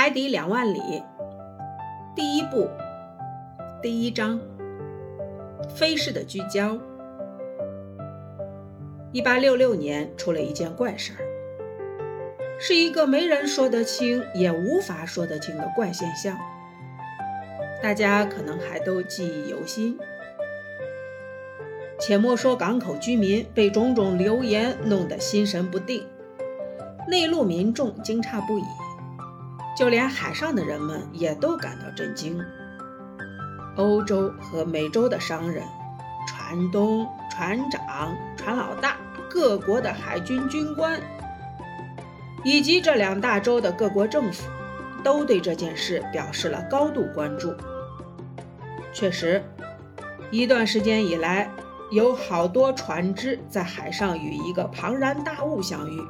海底两万里，第一部，第一章，飞逝的聚焦。一八六六年出了一件怪事儿，是一个没人说得清也无法说得清的怪现象，大家可能还都记忆犹新。且莫说港口居民被种种流言弄得心神不定，内陆民众惊诧不已。就连海上的人们也都感到震惊。欧洲和美洲的商人、船东、船长、船老大、各国的海军军官，以及这两大洲的各国政府，都对这件事表示了高度关注。确实，一段时间以来，有好多船只在海上与一个庞然大物相遇。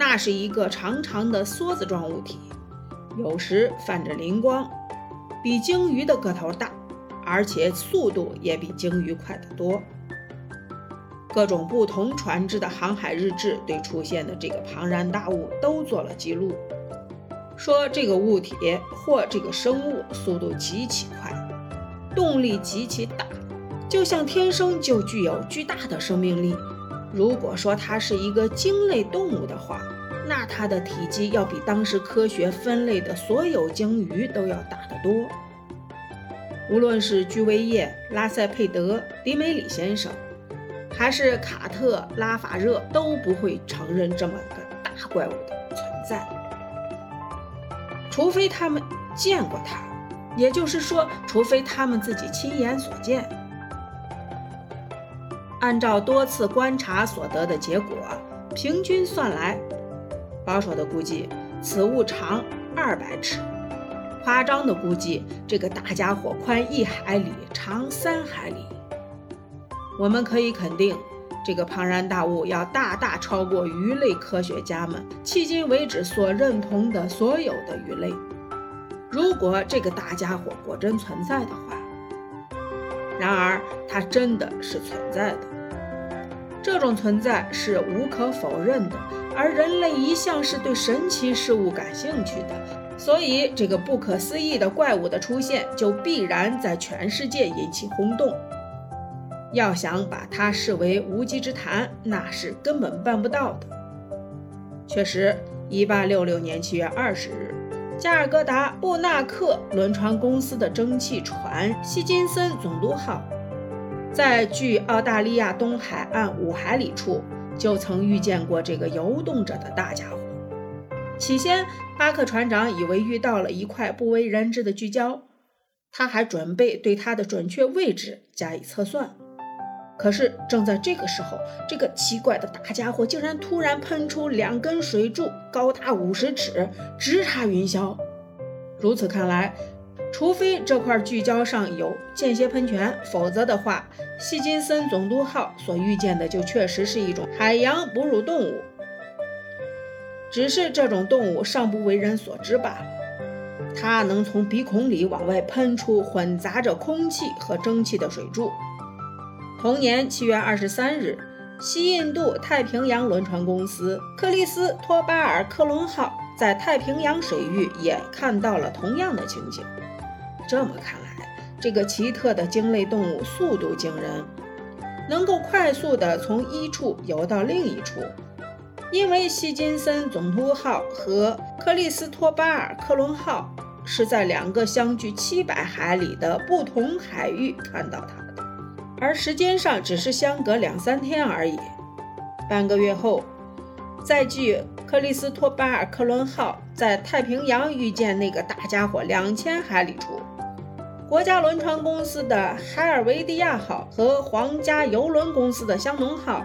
那是一个长长的梭子状物体，有时泛着灵光，比鲸鱼的个头大，而且速度也比鲸鱼快得多。各种不同船只的航海日志对出现的这个庞然大物都做了记录，说这个物体或这个生物速度极其快，动力极其大，就像天生就具有巨大的生命力。如果说它是一个鲸类动物的话，那它的体积要比当时科学分类的所有鲸鱼都要大得多。无论是居维叶、拉塞佩德、迪梅里先生，还是卡特拉法热，都不会承认这么个大怪物的存在，除非他们见过它，也就是说，除非他们自己亲眼所见。按照多次观察所得的结果，平均算来，保守的估计，此物长二百尺；夸张的估计，这个大家伙宽一海里，长三海里。我们可以肯定，这个庞然大物要大大超过鱼类科学家们迄今为止所认同的所有的鱼类。如果这个大家伙果真存在的话，然而它真的是存在的。这种存在是无可否认的，而人类一向是对神奇事物感兴趣的，所以这个不可思议的怪物的出现就必然在全世界引起轰动。要想把它视为无稽之谈，那是根本办不到的。确实，1866年7月20日，加尔各答布纳克轮船公司的蒸汽船“希金森总督号”。在距澳大利亚东海岸五海里处，就曾遇见过这个游动着的大家伙。起先，巴克船长以为遇到了一块不为人知的巨礁，他还准备对它的准确位置加以测算。可是，正在这个时候，这个奇怪的大家伙竟然突然喷出两根水柱，高达五十尺，直插云霄。如此看来，除非这块聚焦上有间歇喷泉，否则的话，希金森总督号所遇见的就确实是一种海洋哺乳动物，只是这种动物尚不为人所知罢了。它能从鼻孔里往外喷出混杂着空气和蒸汽的水柱。同年七月二十三日，西印度太平洋轮船公司克里斯托巴尔克伦号在太平洋水域也看到了同样的情景。这么看来，这个奇特的鲸类动物速度惊人，能够快速地从一处游到另一处。因为希金森总督号和克里斯托巴尔克伦号是在两个相距七百海里的不同海域看到它的，而时间上只是相隔两三天而已。半个月后，在距克里斯托巴尔克伦号在太平洋遇见那个大家伙两千海里处。国家轮船公司的海尔维蒂亚号和皇家邮轮公司的香农号，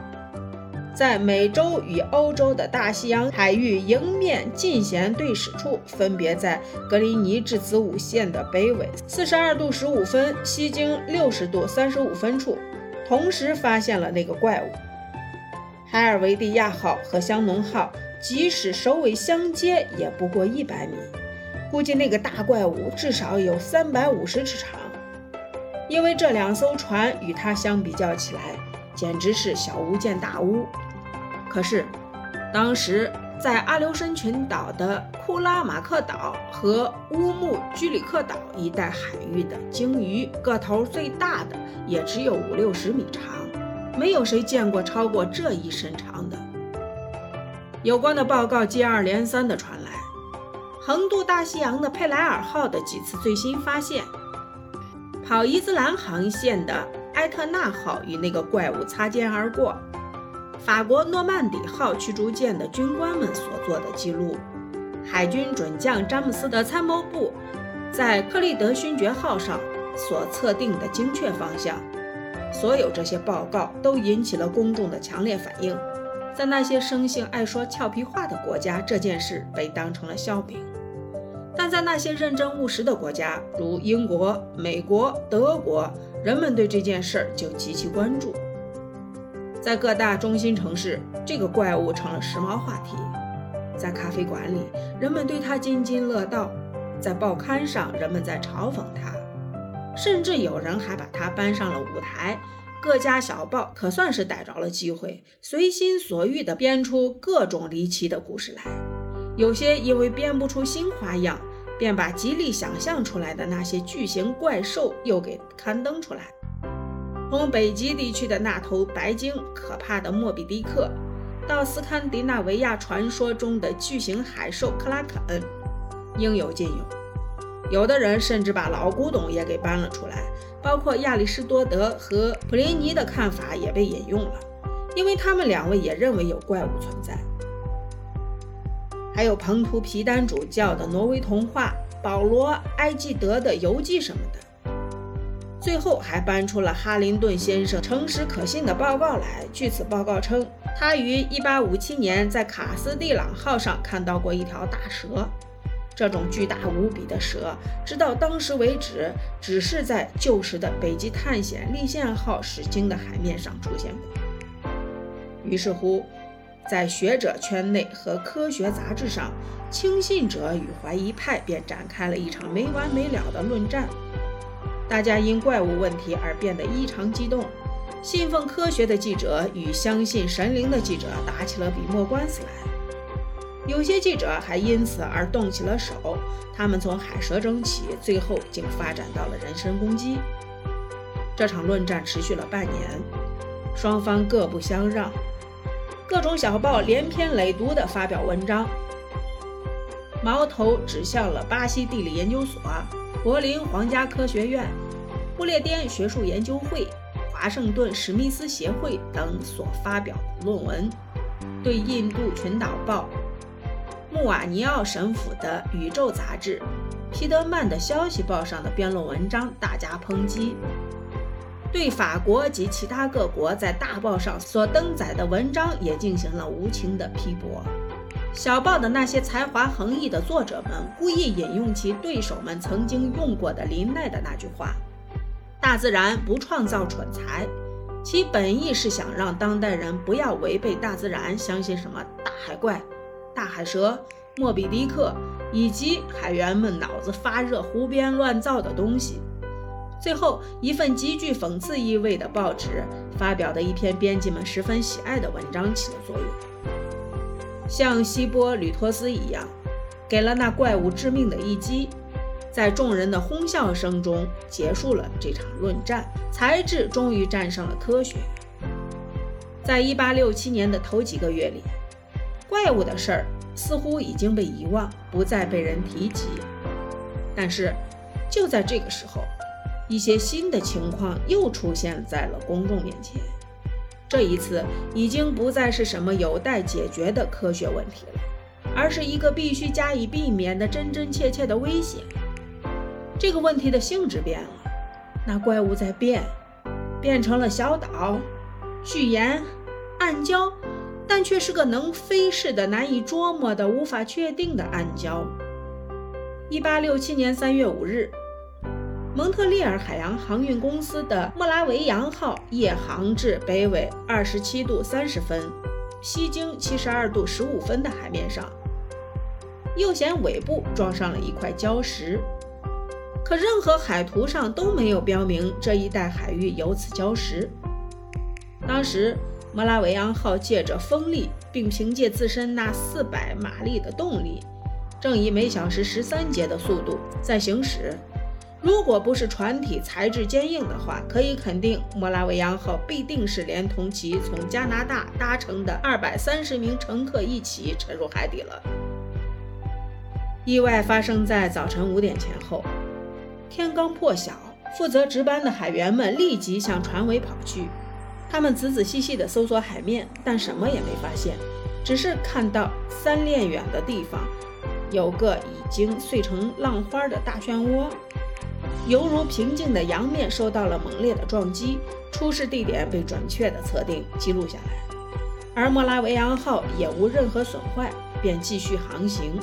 在美洲与欧洲的大西洋海域迎面近舷对驶处，分别在格林尼治子午线的北纬四十二度十五分、西经六十度三十五分处，同时发现了那个怪物。海尔维蒂亚号和香农号即使首尾相接，也不过一百米。估计那个大怪物至少有三百五十尺长，因为这两艘船与它相比较起来，简直是小巫见大巫。可是，当时在阿留申群岛的库拉马克岛和乌木居里克岛一带海域的鲸鱼，个头最大的也只有五六十米长，没有谁见过超过这一身长的。有关的报告接二连三地传来，横渡大西洋的佩莱尔号的几次最新发现，跑伊兹兰航线的埃特纳号与那个怪物擦肩而过。法国诺曼底号驱逐舰的军官们所做的记录，海军准将詹姆斯的参谋部在克利德勋爵号上所测定的精确方向，所有这些报告都引起了公众的强烈反应。在那些生性爱说俏皮话的国家，这件事被当成了笑柄；但在那些认真务实的国家，如英国、美国、德国，人们对这件事儿就极其关注。在各大中心城市，这个怪物成了时髦话题。在咖啡馆里，人们对它津津乐道；在报刊上，人们在嘲讽它，甚至有人还把它搬上了舞台。各家小报可算是逮着了机会，随心所欲地编出各种离奇的故事来。有些因为编不出新花样，便把极力想象出来的那些巨型怪兽又给刊登出来。从北极地区的那头白鲸，可怕的莫比迪克，到斯堪的纳维亚传说中的巨型海兽克拉肯，应有尽有。有的人甚至把老古董也给搬了出来，包括亚里士多德和普林尼的看法也被引用了，因为他们两位也认为有怪物存在。还有彭图皮丹主教的挪威童话、保罗埃基德的游记什么的。最后还搬出了哈林顿先生诚实可信的报告来。据此报告称，他于1857年在卡斯蒂朗号上看到过一条大蛇。这种巨大无比的蛇，直到当时为止，只是在旧时的北极探险立线号驶经的海面上出现过。于是乎，在学者圈内和科学杂志上，轻信者与怀疑派便展开了一场没完没了的论战。大家因怪物问题而变得异常激动，信奉科学的记者与相信神灵的记者打起了笔墨官司来。有些记者还因此而动起了手，他们从海蛇争起，最后竟发展到了人身攻击。这场论战持续了半年，双方各不相让，各种小报连篇累牍地发表文章，矛头指向了巴西地理研究所。柏林皇家科学院、不列颠学术研究会、华盛顿史密斯协会等所发表的论文，对印度群岛报、穆瓦尼奥神府的宇宙杂志、皮德曼的消息报上的辩论文章大加抨击，对法国及其他各国在大报上所登载的文章也进行了无情的批驳。小报的那些才华横溢的作者们故意引用其对手们曾经用过的林奈的那句话：“大自然不创造蠢材。”其本意是想让当代人不要违背大自然，相信什么大海怪、大海蛇、莫比迪克以及海员们脑子发热、胡编乱造的东西。最后一份极具讽刺意味的报纸发表的一篇编辑们十分喜爱的文章起了作用。像希波吕托斯一样，给了那怪物致命的一击，在众人的哄笑声中结束了这场论战。才智终于战胜了科学。在一八六七年的头几个月里，怪物的事儿似乎已经被遗忘，不再被人提及。但是，就在这个时候，一些新的情况又出现在了公众面前。这一次已经不再是什么有待解决的科学问题了，而是一个必须加以避免的真真切切的危险。这个问题的性质变了，那怪物在变，变成了小岛、巨岩、暗礁，但却是个能飞似的、难以捉摸的、无法确定的暗礁。一八六七年三月五日。蒙特利尔海洋航运公司的莫拉维扬号夜航至北纬二十七度三十分、西经七十二度十五分的海面上，右舷尾部撞上了一块礁石，可任何海图上都没有标明这一带海域有此礁石。当时莫拉维扬号借着风力，并凭借自身那四百马力的动力，正以每小时十三节的速度在行驶。如果不是船体材质坚硬的话，可以肯定莫拉维扬号必定是连同其从加拿大搭乘的二百三十名乘客一起沉入海底了。意外发生在早晨五点前后，天刚破晓，负责值班的海员们立即向船尾跑去。他们仔仔细细地搜索海面，但什么也没发现，只是看到三链远的地方有个已经碎成浪花的大漩涡。犹如平静的洋面受到了猛烈的撞击，出事地点被准确地测定记录下来，而莫拉维扬号也无任何损坏，便继续航行。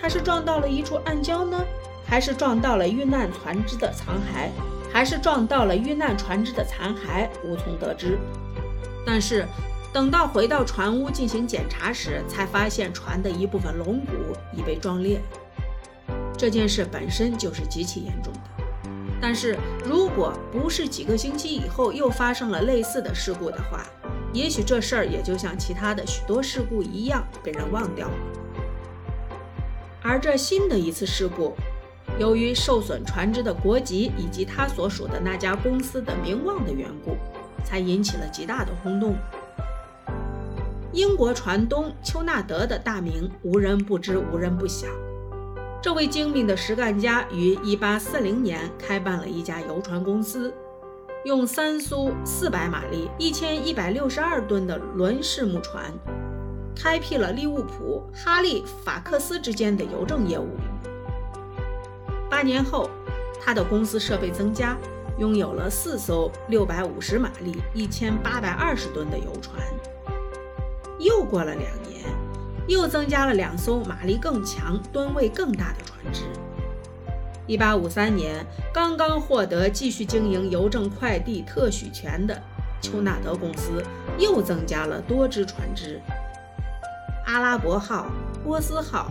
它是撞到了一处暗礁呢，还是撞到了遇难船只的残骸，还是撞到了遇难船只的残骸，无从得知。但是等到回到船屋进行检查时，才发现船的一部分龙骨已被撞裂。这件事本身就是极其严重的，但是如果不是几个星期以后又发生了类似的事故的话，也许这事儿也就像其他的许多事故一样被人忘掉了。而这新的一次事故，由于受损船只的国籍以及他所属的那家公司的名望的缘故，才引起了极大的轰动。英国船东丘纳德的大名无人不知，无人不晓。这位精明的实干家于1840年开办了一家游船公司，用三艘400马力、1162吨的轮式木船，开辟了利物浦、哈利法克斯之间的邮政业务。八年后，他的公司设备增加，拥有了四艘650马力、1820吨的游船。又过了两年。又增加了两艘马力更强、吨位更大的船只。一八五三年，刚刚获得继续经营邮政快递特许权的丘纳德公司又增加了多只船只：阿拉伯号、波斯号、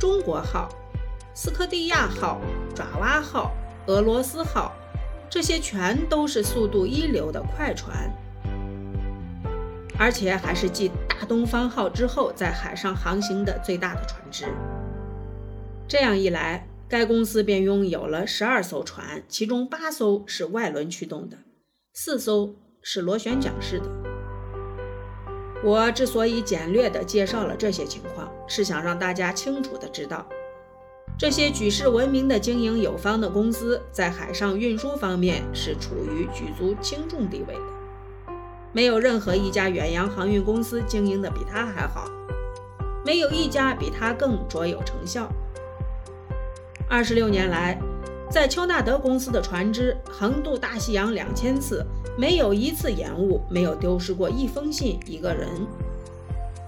中国号、斯科蒂亚号、爪哇号、俄罗斯号，这些全都是速度一流的快船。而且还是继大东方号之后在海上航行的最大的船只。这样一来，该公司便拥有了十二艘船，其中八艘是外轮驱动的，四艘是螺旋桨式的。我之所以简略地介绍了这些情况，是想让大家清楚地知道，这些举世闻名的经营有方的公司在海上运输方面是处于举足轻重地位的。没有任何一家远洋航运公司经营的比他还好，没有一家比他更卓有成效。二十六年来，在丘纳德公司的船只横渡大西洋两千次，没有一次延误，没有丢失过一封信、一个人，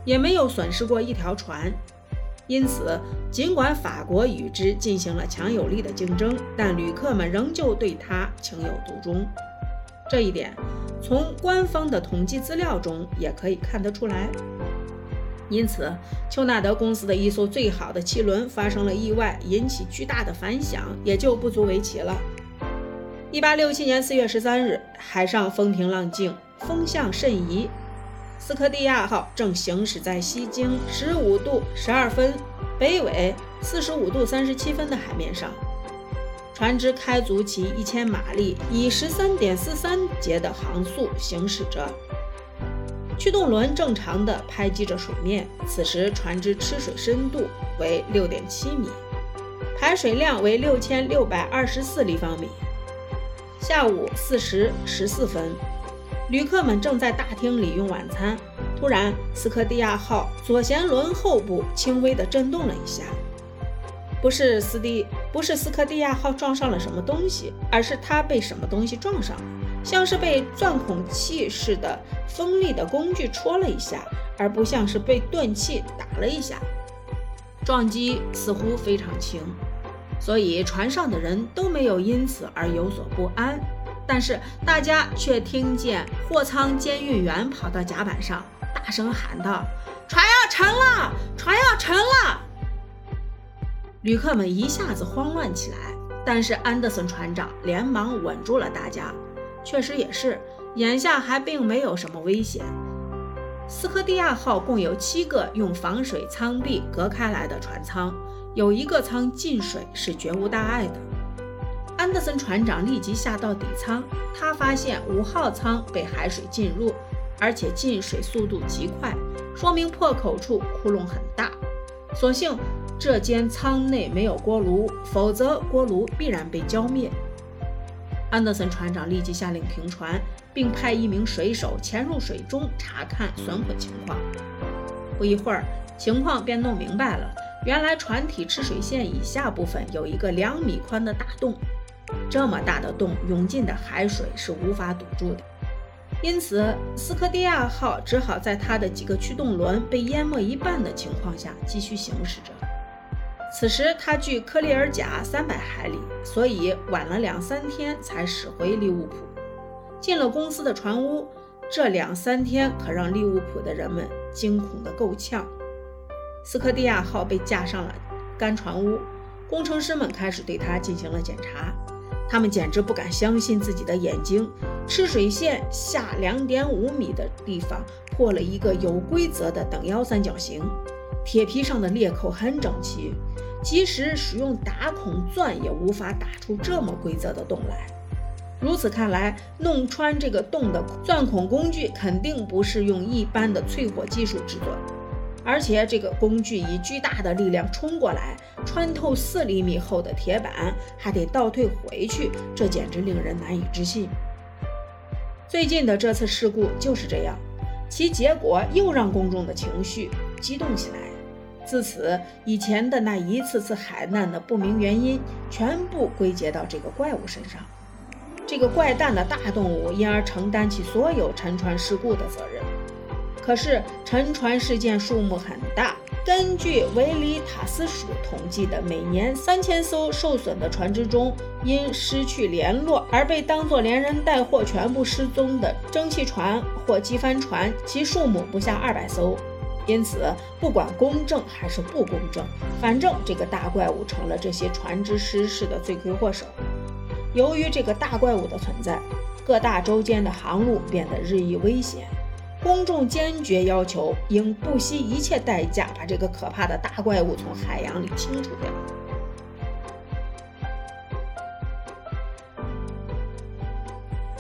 也没有损失过一条船。因此，尽管法国与之进行了强有力的竞争，但旅客们仍旧对它情有独钟。这一点。从官方的统计资料中也可以看得出来，因此，丘纳德公司的一艘最好的汽轮发生了意外，引起巨大的反响，也就不足为奇了。一八六七年四月十三日，海上风平浪静，风向甚宜，斯科蒂亚号正行驶在西经十五度十二分，北纬四十五度三十七分的海面上。船只开足其一千马力，以十三点四三节的航速行驶着。驱动轮正常的拍击着水面。此时，船只吃水深度为六点七米，排水量为六千六百二十四立方米。下午四时十四分，旅客们正在大厅里用晚餐。突然，斯科蒂亚号左舷轮后部轻微地震动了一下。不是斯蒂，不是斯科蒂亚号撞上了什么东西，而是它被什么东西撞上，像是被钻孔器似的锋利的工具戳了一下，而不像是被钝器打了一下。撞击似乎非常轻，所以船上的人都没有因此而有所不安。但是大家却听见货舱监狱员跑到甲板上，大声喊道：“船要沉了，船要沉了！”旅客们一下子慌乱起来，但是安德森船长连忙稳住了大家。确实也是，眼下还并没有什么危险。斯科蒂亚号共有七个用防水舱壁隔开来的船舱，有一个舱进水是绝无大碍的。安德森船长立即下到底舱，他发现五号舱被海水浸入，而且进水速度极快，说明破口处窟窿很大。所幸这间舱内没有锅炉，否则锅炉必然被浇灭。安德森船长立即下令停船，并派一名水手潜入水中查看损毁情况。不一会儿，情况便弄明白了。原来船体吃水线以下部分有一个两米宽的大洞，这么大的洞，涌进的海水是无法堵住的。因此，斯科蒂亚号只好在它的几个驱动轮被淹没一半的情况下继续行驶着。此时，它距科利尔贾三百海里，所以晚了两三天才驶回利物浦。进了公司的船屋，这两三天可让利物浦的人们惊恐得够呛。斯科蒂亚号被架上了干船坞，工程师们开始对它进行了检查。他们简直不敢相信自己的眼睛，吃水线下两点五米的地方破了一个有规则的等腰三角形。铁皮上的裂口很整齐，即使使用打孔钻也无法打出这么规则的洞来。如此看来，弄穿这个洞的钻孔工具肯定不是用一般的淬火技术制作，而且这个工具以巨大的力量冲过来，穿透四厘米厚的铁板，还得倒退回去，这简直令人难以置信。最近的这次事故就是这样，其结果又让公众的情绪激动起来。自此，以前的那一次次海难的不明原因，全部归结到这个怪物身上。这个怪诞的大动物因而承担起所有沉船事故的责任。可是，沉船事件数目很大。根据维里塔斯署统计的，每年三千艘受损的船只中，因失去联络而被当作连人带货全部失踪的蒸汽船或机帆船，其数目不下二百艘。因此，不管公正还是不公正，反正这个大怪物成了这些船只失事的罪魁祸首。由于这个大怪物的存在，各大洲间的航路变得日益危险。公众坚决要求，应不惜一切代价把这个可怕的大怪物从海洋里清除掉。